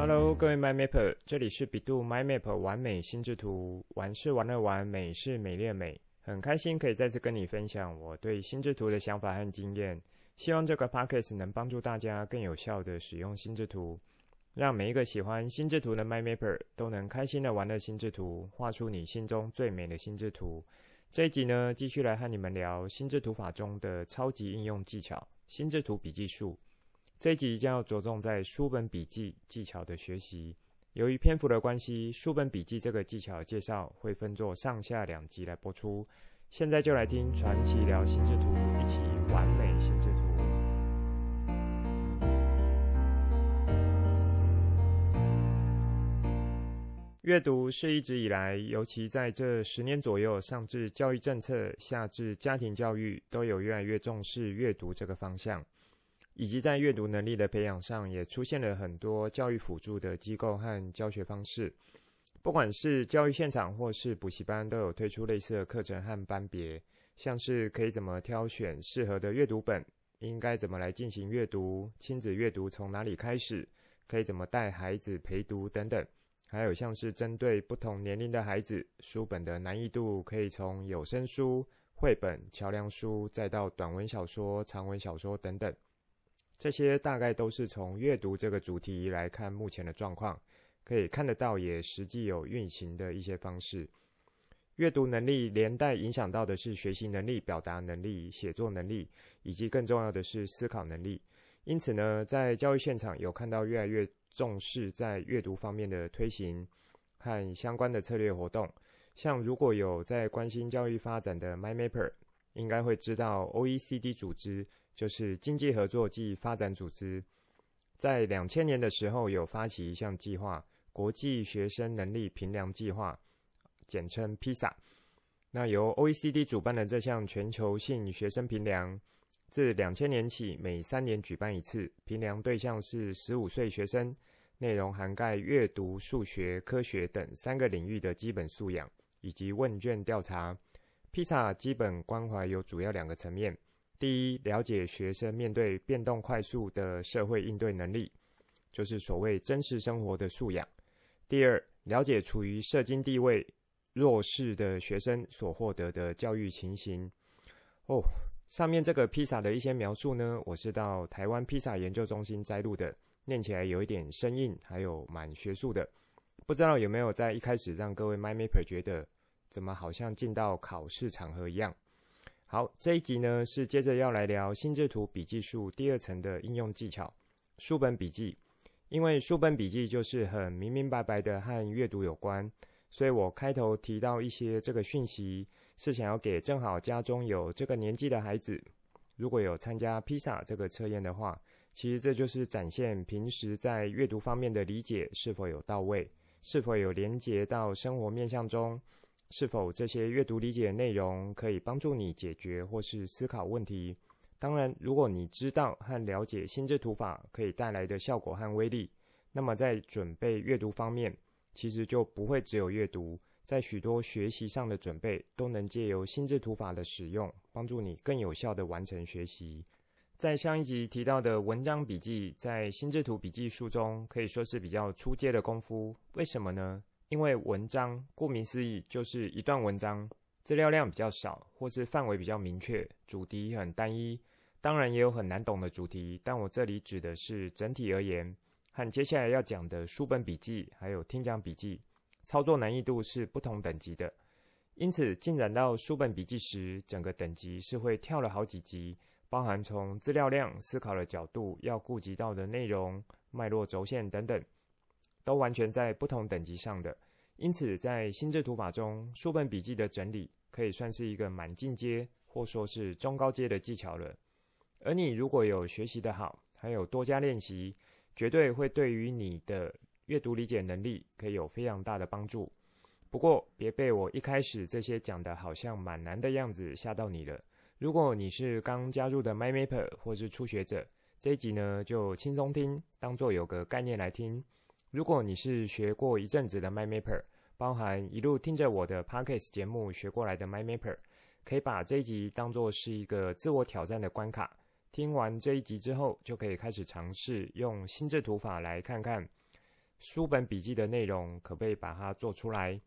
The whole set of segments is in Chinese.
Hello，各位 MyMapper，这里是 bEDU MyMap 玩美心智图，玩是玩乐玩，美是美丽的美，很开心可以再次跟你分享我对心智图的想法和经验。希望这个 Podcast 能帮助大家更有效地使用心智图，让每一个喜欢心智图的 MyMapper 都能开心地玩乐心智图，画出你心中最美的心智图。这一集呢，继续来和你们聊心智图法中的超级应用技巧——心智图笔记术。这一集将要着重在书本笔记技巧的学习。由于篇幅的关系，书本笔记这个技巧介绍会分作上下两集来播出。现在就来听传奇聊心智图，一起完美心智图。阅读是一直以来，尤其在这十年左右，上至教育政策，下至家庭教育，都有越来越重视阅读这个方向，以及在阅读能力的培养上，也出现了很多教育辅助的机构和教学方式。不管是教育现场或是补习班，都有推出类似的课程和班别，像是可以怎么挑选适合的阅读本，应该怎么来进行阅读，亲子阅读从哪里开始，可以怎么带孩子陪读等等。还有像是针对不同年龄的孩子，书本的难易度可以从有声书、绘本、桥梁书，再到短文小说、长文小说等等。这些大概都是从阅读这个主题来看目前的状况，可以看得到也实际有运行的一些方式。阅读能力连带影响到的是学习能力、表达能力、写作能力，以及更重要的是思考能力。因此呢，在教育现场有看到越来越重视在阅读方面的推行和相关的策略活动，像如果有在关心教育发展的 MyMapper，应该会知道 OECD 组织就是经济合作暨发展组织，在两千年的时候有发起一项计划——国际学生能力评量计划，简称 PISA。那由 OECD 主办的这项全球性学生评量。自两千年起，每三年举办一次，评量对象是十五岁学生，内容涵盖阅读、数学、科学等三个领域的基本素养，以及问卷调查。PISA 基本关怀有主要两个层面：第一，了解学生面对变动快速的社会应对能力，就是所谓真实生活的素养；第二，了解处于社经地位弱势的学生所获得的教育情形。哦。上面这个披萨的一些描述呢，我是到台湾披萨研究中心摘录的，念起来有一点生硬，还有蛮学术的，不知道有没有在一开始让各位 MyMapper 觉得怎么好像进到考试场合一样？好，这一集呢是接着要来聊心智图笔记术第二层的应用技巧——书本笔记，因为书本笔记就是很明明白白的和阅读有关，所以我开头提到一些这个讯息。是想要给正好家中有这个年纪的孩子，如果有参加披萨这个测验的话，其实这就是展现平时在阅读方面的理解是否有到位，是否有连结到生活面向中，是否这些阅读理解的内容可以帮助你解决或是思考问题。当然，如果你知道和了解心智图法可以带来的效果和威力，那么在准备阅读方面，其实就不会只有阅读。在许多学习上的准备，都能借由心智图法的使用，帮助你更有效地完成学习。在上一集提到的文章笔记，在心智图笔记书中可以说是比较初阶的功夫。为什么呢？因为文章顾名思义就是一段文章，资料量比较少，或是范围比较明确，主题很单一。当然也有很难懂的主题，但我这里指的是整体而言，和接下来要讲的书本笔记还有听讲笔记。操作难易度是不同等级的，因此进展到书本笔记时，整个等级是会跳了好几级，包含从资料量、思考的角度、要顾及到的内容、脉络轴线等等，都完全在不同等级上的。因此，在心智图法中，书本笔记的整理可以算是一个蛮进阶，或说是中高阶的技巧了。而你如果有学习的好，还有多加练习，绝对会对于你的。阅读理解能力可以有非常大的帮助，不过别被我一开始这些讲的好像蛮难的样子吓到你了。如果你是刚加入的 MyMapper 或是初学者，这一集呢就轻松听，当做有个概念来听。如果你是学过一阵子的 MyMapper，包含一路听着我的 Podcast 节目学过来的 MyMapper，可以把这一集当做是一个自我挑战的关卡。听完这一集之后，就可以开始尝试用心智图法来看看。书本笔记的内容可不可以把它做出来？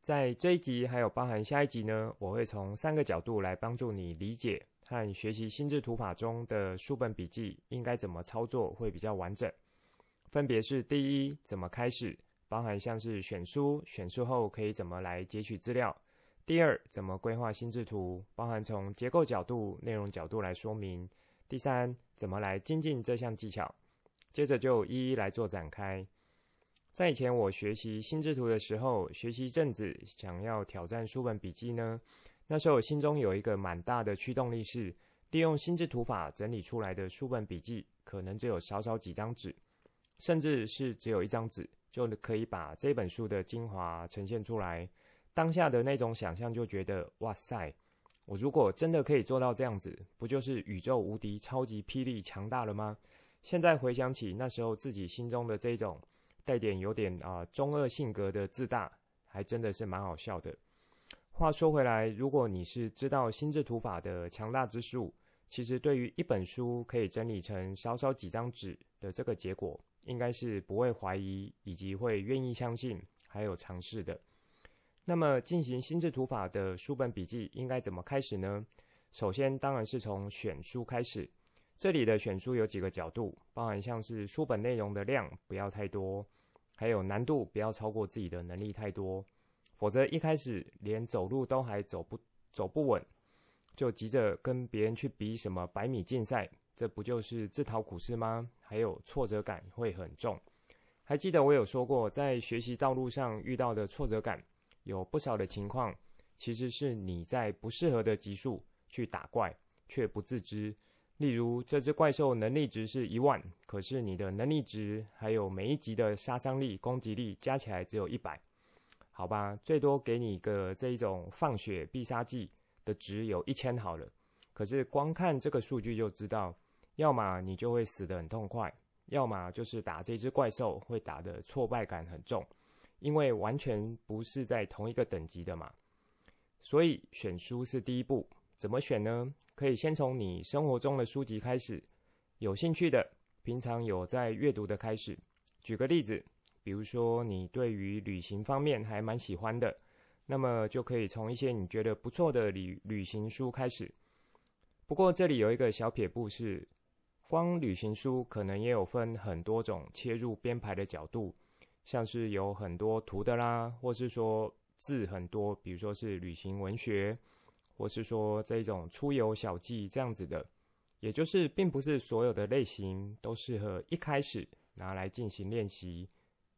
在这一集还有包含下一集呢，我会从三个角度来帮助你理解和学习心智图法中的书本笔记应该怎么操作会比较完整。分别是第一，怎么开始，包含像是选书，选书后可以怎么来截取资料；第二，怎么规划心智图，包含从结构角度、内容角度来说明；第三，怎么来精进这项技巧。接着就一一来做展开。在以前我学习心智图的时候，学习一阵子，想要挑战书本笔记呢。那时候心中有一个蛮大的驱动力是，利用心智图法整理出来的书本笔记，可能只有少少几张纸，甚至是只有一张纸，就可以把这本书的精华呈现出来。当下的那种想象，就觉得哇塞，我如果真的可以做到这样子，不就是宇宙无敌、超级霹雳强大了吗？现在回想起那时候自己心中的这种。带点有点啊、中二性格的自大，还真的是蛮好笑的。话说回来，如果你是知道心智图法的强大之术，其实对于一本书可以整理成少少几张纸的这个结果，应该是不会怀疑，以及会愿意相信，还有尝试的。那么进行心智图法的书本笔记应该怎么开始呢？首先当然是从选书开始。这里的选书有几个角度，包含像是书本内容的量不要太多，还有难度不要超过自己的能力太多，否则一开始连走路都还走不走不稳，就急着跟别人去比什么百米竞赛，这不就是自讨苦吃吗？还有挫折感会很重。还记得我有说过，在学习道路上遇到的挫折感，有不少的情况，其实是你在不适合的级数去打怪，却不自知。例如，这只怪兽能力值是一万，可是你的能力值还有每一级的杀伤力、攻击力加起来只有一百，好吧，最多给你个这一种放血必杀技的值有一千好了。可是光看这个数据就知道，要么你就会死得很痛快，要么就是打这只怪兽会打得挫败感很重，因为完全不是在同一个等级的嘛。所以选书是第一步。怎么选呢？可以先从你生活中的书籍开始，有兴趣的，平常有在阅读的开始。举个例子，比如说你对于旅行方面还蛮喜欢的，那么就可以从一些你觉得不错的旅旅行书开始。不过这里有一个小撇步是，光旅行书可能也有分很多种切入编排的角度，像是有很多图的啦，或是说字很多，比如说是旅行文学。或是说这种出游小记这样子的，也就是并不是所有的类型都适合一开始拿来进行练习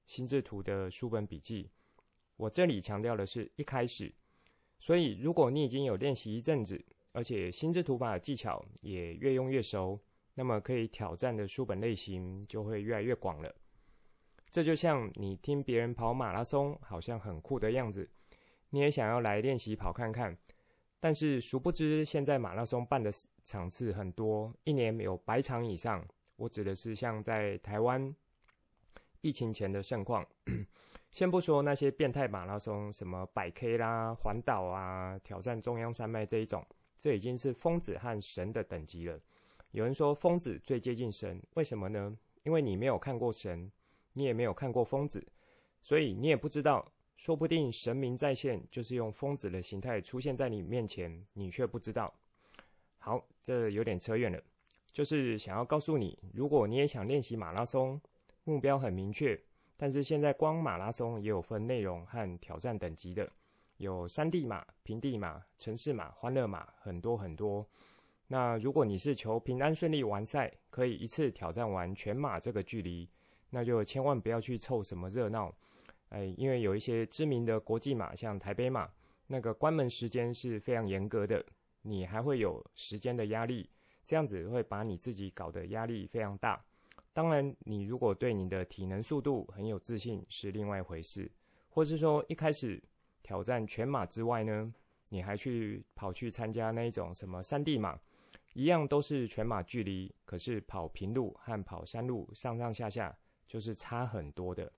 心智图的书本笔记。我这里强调的是一开始，所以如果你已经有练习一阵子，而且心智图法的技巧也越用越熟，那么可以挑战的书本类型就会越来越广了。这就像你听别人跑马拉松，好像很酷的样子，你也想要来练习跑看看。但是殊不知，现在马拉松办的场次很多，一年有百场以上。我指的是像在台湾疫情前的盛况。先不说那些变态马拉松，什么百 K 啦、环岛啊、挑战中央山脉这一种，这已经是疯子和神的等级了。有人说疯子最接近神，为什么呢？因为你没有看过神，你也没有看过疯子，所以你也不知道。说不定神明再现，就是用疯子的形态出现在你面前，你却不知道。好，这有点扯远了。就是想要告诉你，如果你也想练习马拉松，目标很明确，但是现在光马拉松也有分内容和挑战等级的，有山地马、平地马、城市马、欢乐马，很多很多。那如果你是求平安顺利完赛，可以一次挑战完全马这个距离，那就千万不要去凑什么热闹。哎，因为有一些知名的国际马，像台北马，那个关门时间是非常严格的，你还会有时间的压力，这样子会把你自己搞得压力非常大。当然，你如果对你的体能速度很有自信，是另外一回事。或是说一开始挑战全马之外呢，你还去跑去参加那一种什么山地马，一样都是全马距离，可是跑平路和跑山路上上下下就是差很多的。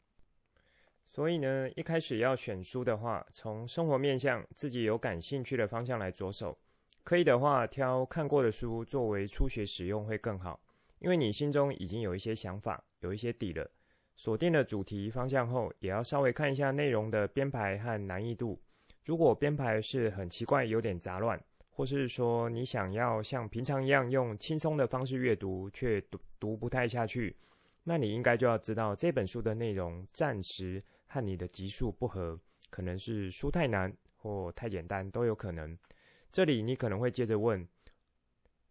所以呢，一开始要选书的话，从生活面向自己有感兴趣的方向来着手。可以的话，挑看过的书作为初学使用会更好，因为你心中已经有一些想法，有一些底了。锁定了主题方向后，也要稍微看一下内容的编排和难易度。如果编排是很奇怪、有点杂乱，或是说你想要像平常一样用轻松的方式阅读，却读读不太下去，那你应该就要知道这本书的内容暂时和你的级数不合，可能是书太难或太简单都有可能。这里你可能会接着问，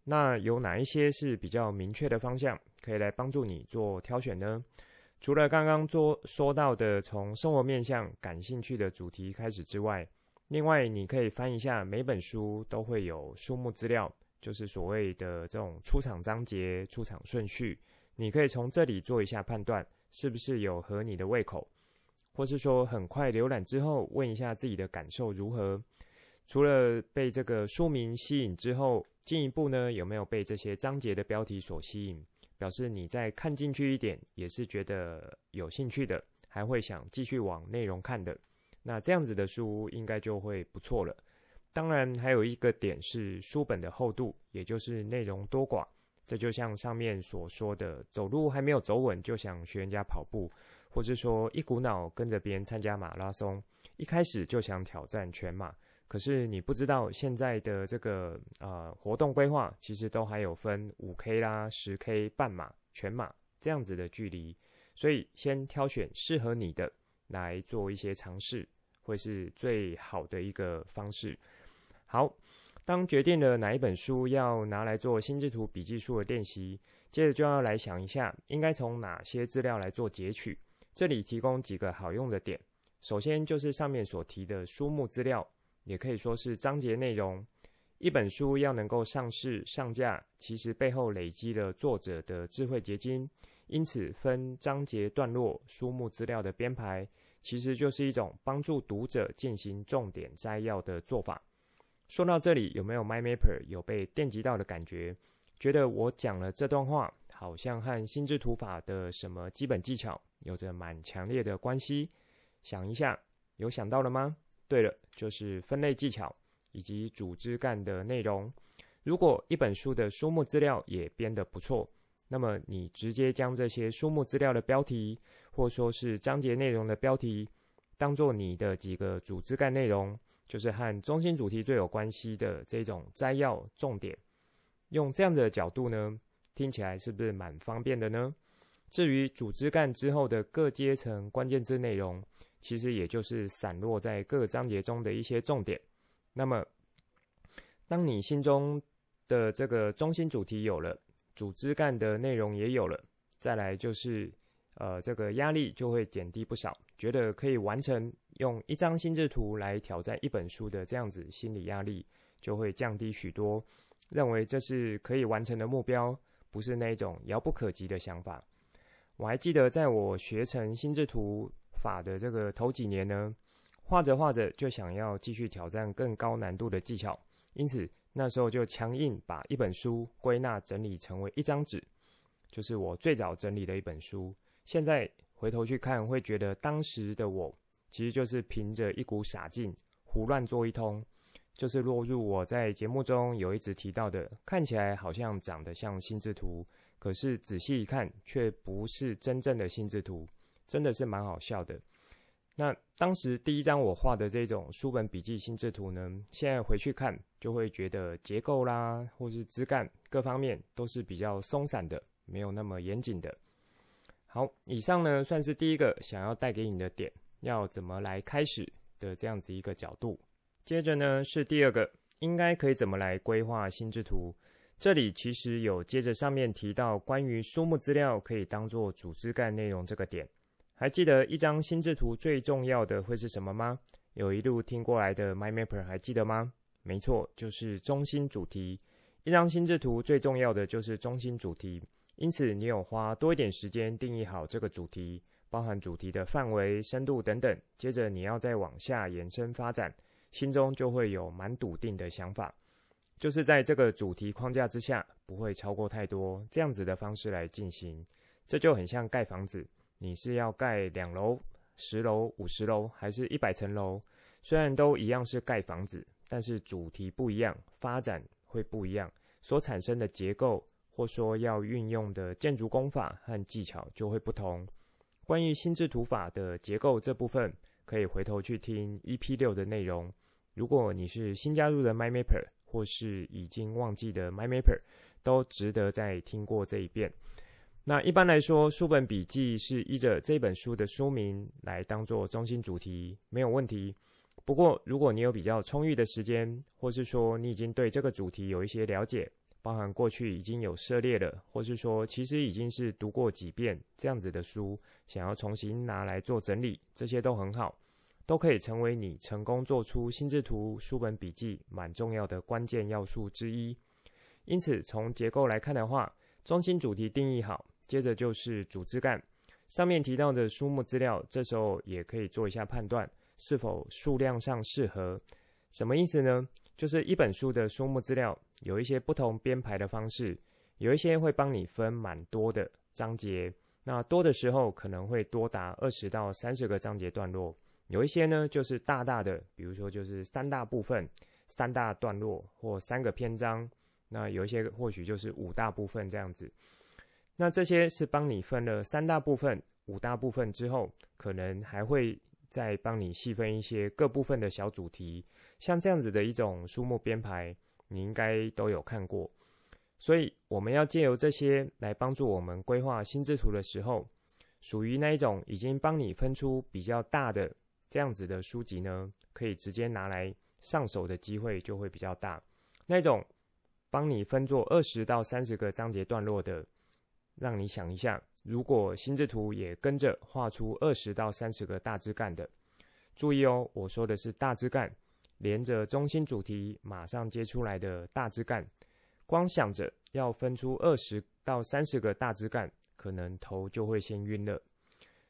那有哪一些是比较明确的方向，可以来帮助你做挑选呢？除了刚刚说说到的从生活面向感兴趣的主题开始之外，另外你可以翻一下每本书都会有书目资料，就是所谓的这种出场章节、出场顺序，你可以从这里做一下判断，是不是有合你的胃口，或是说很快浏览之后问一下自己的感受如何。除了被这个书名吸引之后，进一步呢，有没有被这些章节的标题所吸引？表示你再看进去一点，也是觉得有兴趣的，还会想继续往内容看的。那这样子的书应该就会不错了。当然，还有一个点是书本的厚度，也就是内容多寡。这就像上面所说的，走路还没有走稳就想学人家跑步，或是说一股脑跟着别人参加马拉松，一开始就想挑战全马。可是你不知道现在的这个呃活动规划，其实都还有分五 K 啦、十 K、半马、全马这样子的距离，所以先挑选适合你的来做一些尝试，会是最好的一个方式。好，当决定了哪一本书要拿来做心智图笔记书的练习，接着就要来想一下，应该从哪些资料来做截取。这里提供几个好用的点，首先就是上面所提的书目资料。也可以说是章节内容。一本书要能够上市上架，其实背后累积了作者的智慧结晶。因此，分章节段落、书目资料的编排，其实就是一种帮助读者进行重点摘要的做法。说到这里，有没有 MyMapper 有被电击到的感觉？觉得我讲了这段话，好像和心智图法的什么基本技巧有着蛮强烈的关系？想一下，有想到了吗？对了，就是分类技巧以及主枝干的内容。如果一本书的书目资料也编得不错，那么你直接将这些书目资料的标题，或说是章节内容的标题，当做你的几个主枝干内容，就是和中心主题最有关系的这种摘要重点。用这样子的角度呢，听起来是不是蛮方便的呢？至于主枝干之后的各阶层关键字内容。其实也就是散落在各章节中的一些重点。那么，当你心中的这个中心主题有了，主枝干的内容也有了，再来就是，呃，这个压力就会减低不少，觉得可以完成用一张心智图来挑战一本书的这样子，心理压力就会降低许多，认为这是可以完成的目标，不是那种遥不可及的想法。我还记得在我学成心智图。法的这个头几年呢，画着画着就想要继续挑战更高难度的技巧，因此那时候就强硬把一本书归纳整理成为一张纸，就是我最早整理的一本书。现在回头去看，会觉得当时的我其实就是凭着一股傻劲胡乱做一通，就是落入我在节目中有一直提到的，看起来好像长得像心智图，可是仔细一看却不是真正的心智图。真的是蛮好笑的。那当时第一张我画的这种书本笔记心智图呢，现在回去看就会觉得结构啦，或是枝干各方面都是比较松散的，没有那么严谨的。好，以上呢算是第一个想要带给你的点，要怎么来开始的这样子一个角度。接着呢是第二个，应该可以怎么来规划心智图。这里其实有接着上面提到关于书目资料可以当做主枝干内容这个点。还记得一张心智图最重要的会是什么吗？有一路听过来的 MyMapper 还记得吗？没错，就是中心主题。一张心智图最重要的就是中心主题，因此你有花多一点时间定义好这个主题，包含主题的范围、深度等等。接着你要再往下延伸发展，心中就会有蛮笃定的想法，就是在这个主题框架之下，不会超过太多，这样子的方式来进行，这就很像盖房子。你是要盖两楼、十楼、五十楼，还是一百层楼？虽然都一样是盖房子，但是主题不一样，发展会不一样，所产生的结构或说要运用的建筑工法和技巧就会不同。关于心智图法的结构这部分，可以回头去听 EP 六的内容。如果你是新加入的 MyMapper，或是已经忘记的 MyMapper，都值得再听过这一遍。那一般来说，书本笔记是依着这本书的书名来当做中心主题，没有问题。不过，如果你有比较充裕的时间，或是说你已经对这个主题有一些了解，包含过去已经有涉猎了，或是说其实已经是读过几遍这样子的书，想要重新拿来做整理，这些都很好，都可以成为你成功做出心智图书本笔记蛮重要的关键要素之一。因此，从结构来看的话，中心主题定义好。接着就是主枝干，上面提到的书目资料，这时候也可以做一下判断，是否数量上适合。什么意思呢？就是一本书的书目资料有一些不同编排的方式，有一些会帮你分蛮多的章节，那多的时候可能会多达二十到三十个章节段落，有一些呢就是大大的，比如说就是三大部分、三大段落或三个篇章，那有一些或许就是五大部分这样子。那这些是帮你分了三大部分、五大部分之后，可能还会再帮你细分一些各部分的小主题，像这样子的一种书目编排，你应该都有看过。所以我们要借由这些来帮助我们规划心智图的时候，属于那一种已经帮你分出比较大的这样子的书籍呢，可以直接拿来上手的机会就会比较大。那种帮你分作二十到三十个章节段落的。让你想一下，如果心智图也跟着画出二十到三十个大枝干的，注意哦，我说的是大枝干，连着中心主题马上接出来的大枝干，光想着要分出二十到三十个大枝干，可能头就会先晕了。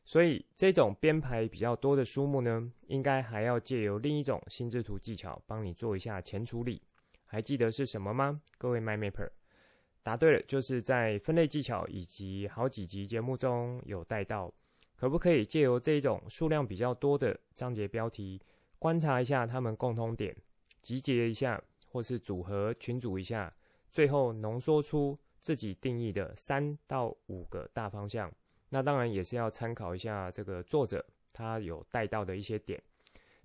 所以这种编排比较多的书目呢，应该还要借由另一种心智图技巧帮你做一下前处理。还记得是什么吗？各位 MyMapper。答对了，就是在分类技巧以及好几集节目中有带到，可不可以借由这种数量比较多的章节标题，观察一下它们共通点，集结一下，或是组合群组一下，最后浓缩出自己定义的三到五个大方向。那当然也是要参考一下这个作者他有带到的一些点，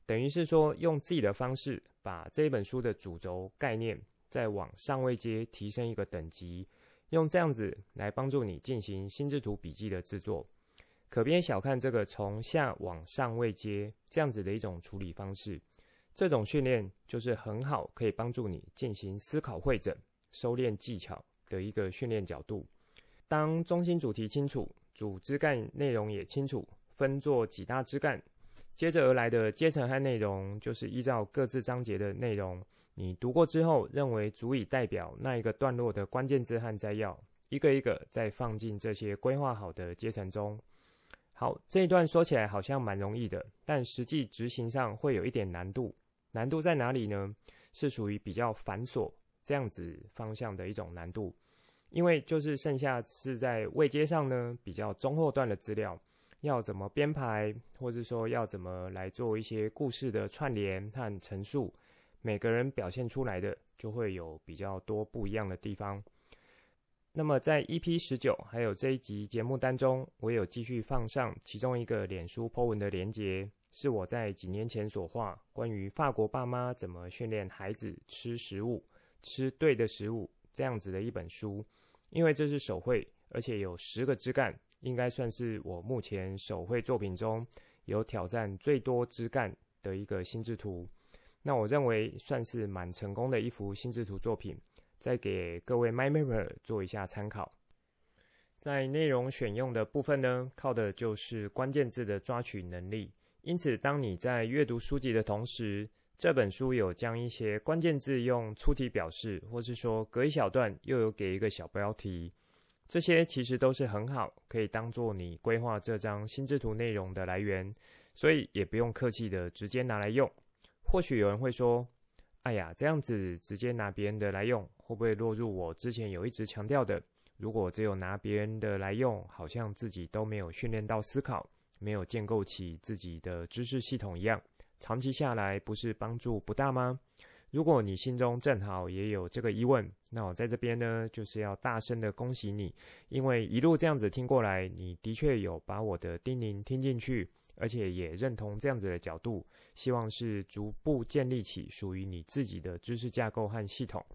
等于是说用自己的方式把这本书的主轴概念。再往上位阶提升一个等级，用这样子来帮助你进行心智图笔记的制作。可别小看这个从下往上位阶这样子的一种处理方式，这种训练就是很好可以帮助你进行思考会诊、收敛技巧的一个训练角度。当中心主题清楚，主枝干内容也清楚，分作几大枝干，接着而来的阶层和内容就是依照各自章节的内容。你读过之后，认为足以代表那一个段落的关键字和摘要，一个一个再放进这些规划好的阶层中。好，这一段说起来好像蛮容易的，但实际执行上会有一点难度。难度在哪里呢？是属于比较繁琐这样子方向的一种难度，因为就是剩下是在位阶上呢，比较中后段的资料，要怎么编排，或是说要怎么来做一些故事的串联和陈述。每个人表现出来的就会有比较多不一样的地方。那么在 EP 十九还有这一集节目当中，我有继续放上其中一个脸书 po 文的连结，是我在几年前所画关于法国爸妈怎么训练孩子吃食物、吃对的食物这样子的一本书。因为这是手绘，而且有十个枝干，应该算是我目前手绘作品中有挑战最多枝干的一个心智图。那我认为算是蛮成功的一幅心智图作品，再给各位 MyMapper 做一下参考。在内容选用的部分呢，靠的就是关键字的抓取能力。因此，当你在阅读书籍的同时，这本书有将一些关键字用粗体表示，或是说隔一小段又有给一个小标题，这些其实都是很好，可以当做你规划这张心智图内容的来源，所以也不用客气的直接拿来用。或许有人会说：“哎呀，这样子直接拿别人的来用，会不会落入我之前有一直强调的？如果只有拿别人的来用，好像自己都没有训练到思考，没有建构起自己的知识系统一样，长期下来不是帮助不大吗？”如果你心中正好也有这个疑问，那我在这边呢，就是要大声的恭喜你，因为一路这样子听过来，你的确有把我的叮咛听进去，而且也认同这样子的角度，希望是逐步建立起属于你自己的知识架构和系统。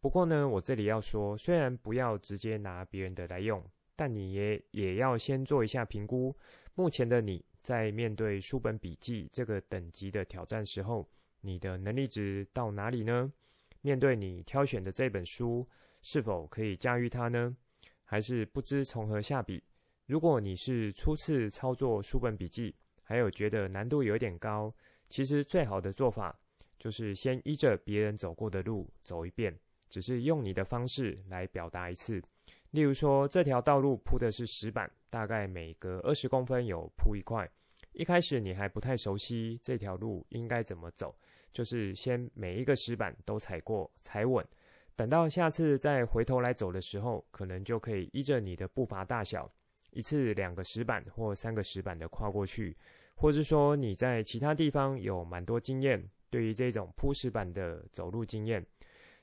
不过呢，我这里要说，虽然不要直接拿别人的来用，但你也也要先做一下评估，目前的你在面对书本笔记这个等级的挑战时候。你的能力值到哪里呢？面对你挑选的这本书，是否可以驾驭它呢？还是不知从何下笔？如果你是初次操作书本笔记，还有觉得难度有点高，其实最好的做法就是先依着别人走过的路走一遍，只是用你的方式来表达一次。例如说，这条道路铺的是石板，大概每隔二十公分有铺一块。一开始你还不太熟悉这条路应该怎么走。就是先每一个石板都踩过踩稳，等到下次再回头来走的时候，可能就可以依着你的步伐大小，一次两个石板或三个石板的跨过去，或是说你在其他地方有蛮多经验，对于这种铺石板的走路经验，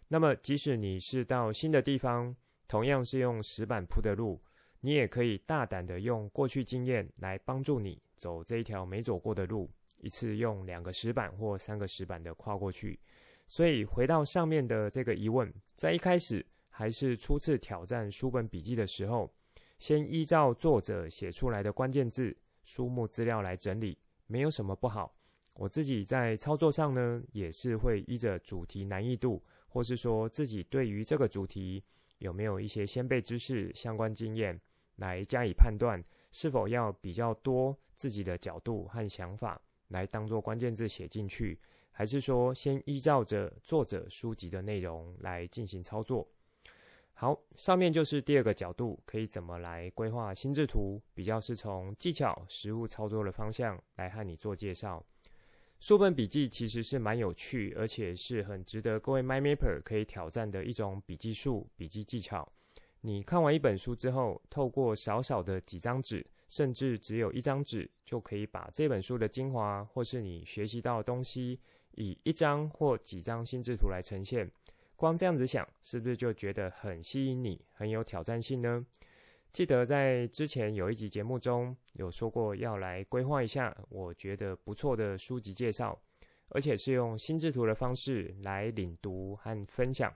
那么即使你是到新的地方，同样是用石板铺的路，你也可以大胆的用过去经验来帮助你走这一条没走过的路。一次用两个石板或三个石板的跨过去，所以回到上面的这个疑问，在一开始还是初次挑战书本笔记的时候，先依照作者写出来的关键字、书目资料来整理，没有什么不好。我自己在操作上呢，也是会依着主题难易度，或是说自己对于这个主题有没有一些先备知识、相关经验，来加以判断是否要比较多自己的角度和想法。来当做关键字写进去，还是说先依照着作者书籍的内容来进行操作？好，上面就是第二个角度，可以怎么来规划心智图，比较是从技巧、实务操作的方向来和你做介绍。书本笔记其实是蛮有趣，而且是很值得各位 MyMapper 可以挑战的一种笔记术、笔记技巧。你看完一本书之后，透过少少的几张纸。甚至只有一张纸，就可以把这本书的精华，或是你学习到的东西，以一张或几张心智图来呈现。光这样子想，是不是就觉得很吸引你，很有挑战性呢？记得在之前有一集节目中有说过，要来规划一下我觉得不错的书籍介绍，而且是用心智图的方式来领读和分享。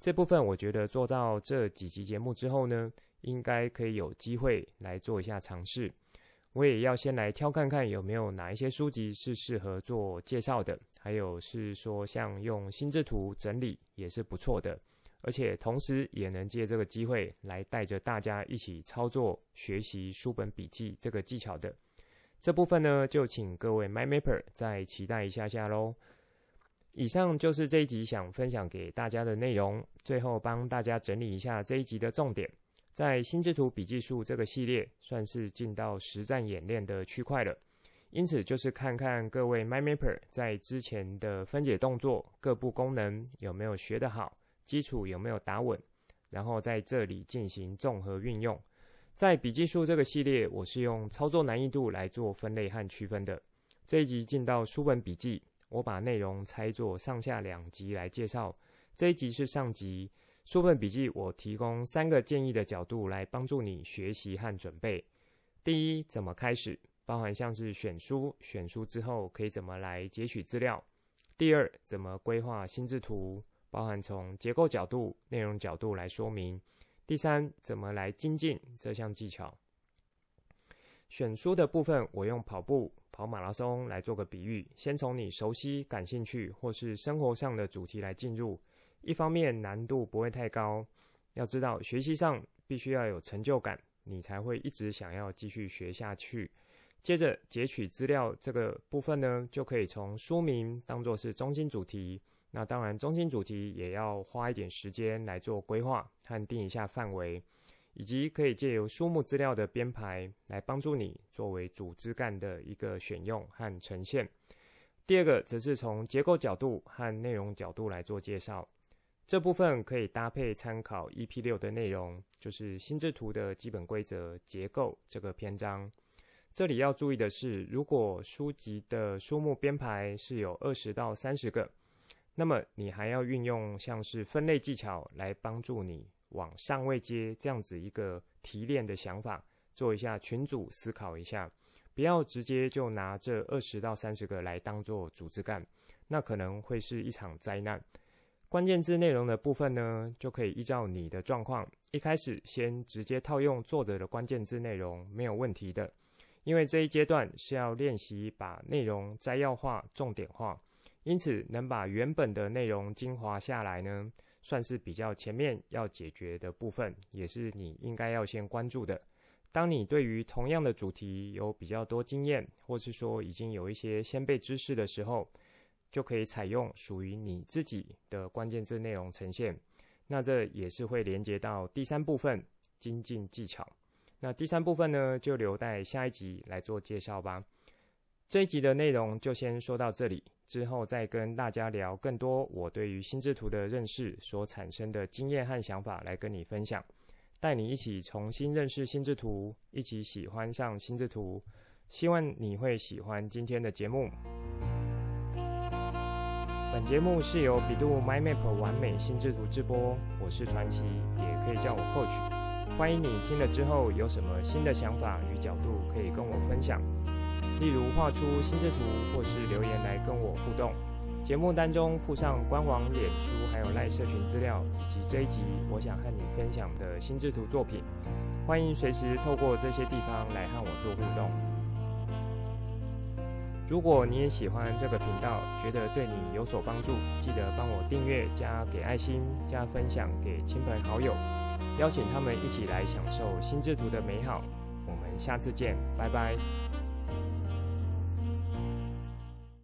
这部分我觉得做到这几集节目之后呢，应该可以有机会来做一下尝试。我也要先来挑看看有没有哪一些书籍是适合做介绍的，还有是说像用心智图整理也是不错的，而且同时也能借这个机会来带着大家一起操作学习书本笔记这个技巧的。这部分呢，就请各位 MyMapper 再期待一下下喽。以上就是这一集想分享给大家的内容，最后帮大家整理一下这一集的重点。在心智图笔记术这个系列，算是进到实战演练的区块了。因此，就是看看各位 MyMapper 在之前的分解动作各部功能有没有学得好，基础有没有打稳，然后在这里进行综合运用。在笔记术这个系列，我是用操作难易度来做分类和区分的。这一集进到书本笔记，我把内容拆作上下两集来介绍。这一集是上集。书本笔记，我提供三个建议的角度来帮助你学习和准备。第一，怎么开始，包含像是选书，选书之后可以怎么来截取资料。第二，怎么规划心智图，包含从结构角度、内容角度来说明。第三，怎么来精进这项技巧。选书的部分，我用跑步、跑马拉松来做个比喻，先从你熟悉、感兴趣或是生活上的主题来进入。一方面难度不会太高，要知道学习上必须要有成就感，你才会一直想要继续学下去。接着截取资料这个部分呢，就可以从书名当作是中心主题。那当然，中心主题也要花一点时间来做规划和定一下范围，以及可以借由书目资料的编排来帮助你作为主枝干的一个选用和呈现。第二个则是从结构角度和内容角度来做介绍。这部分可以搭配参考 EP 六的内容，就是心智图的基本规则结构这个篇章。这里要注意的是，如果书籍的书目编排是有二十到三十个，那么你还要运用像是分类技巧来帮助你往上位阶这样子一个提炼的想法，做一下群组思考一下，不要直接就拿这二十到三十个来当做组织干，那可能会是一场灾难。关键字内容的部分呢，就可以依照你的状况，一开始先直接套用作者的关键字内容，没有问题的。因为这一阶段是要练习把内容摘要化、重点化。因此，能把原本的内容精华下来呢，算是比较前面要解决的部分，也是你应该要先关注的。当你对于同样的主题有比较多经验，或是说已经有一些先备知识的时候，就可以采用属于你自己的关键字内容呈现。那这也是会连接到第三部分精进技巧。那第三部分呢，就留待下一集来做介绍吧。这一集的内容就先说到这里。之后再跟大家聊更多我对于心智图的认识所产生的经验和想法来跟你分享，带你一起重新认识心智图，一起喜欢上心智图。希望你会喜欢今天的节目。本节目是由比度 MyMap 完美心智图制播，我是传奇，也可以叫我 Coach。欢迎你听了之后有什么新的想法与角度，可以跟我分享。例如画出心智图，或是留言来跟我互动。节目当中附上官网、脸书还有赖社群资料，以及这一集我想和你分享的心智图作品。欢迎随时透过这些地方来和我做互动。如果你也喜欢这个频道，觉得对你有所帮助，记得帮我订阅、加给爱心、加分享给亲朋好友，邀请他们一起来享受心智图的美好。我们下次见，拜拜。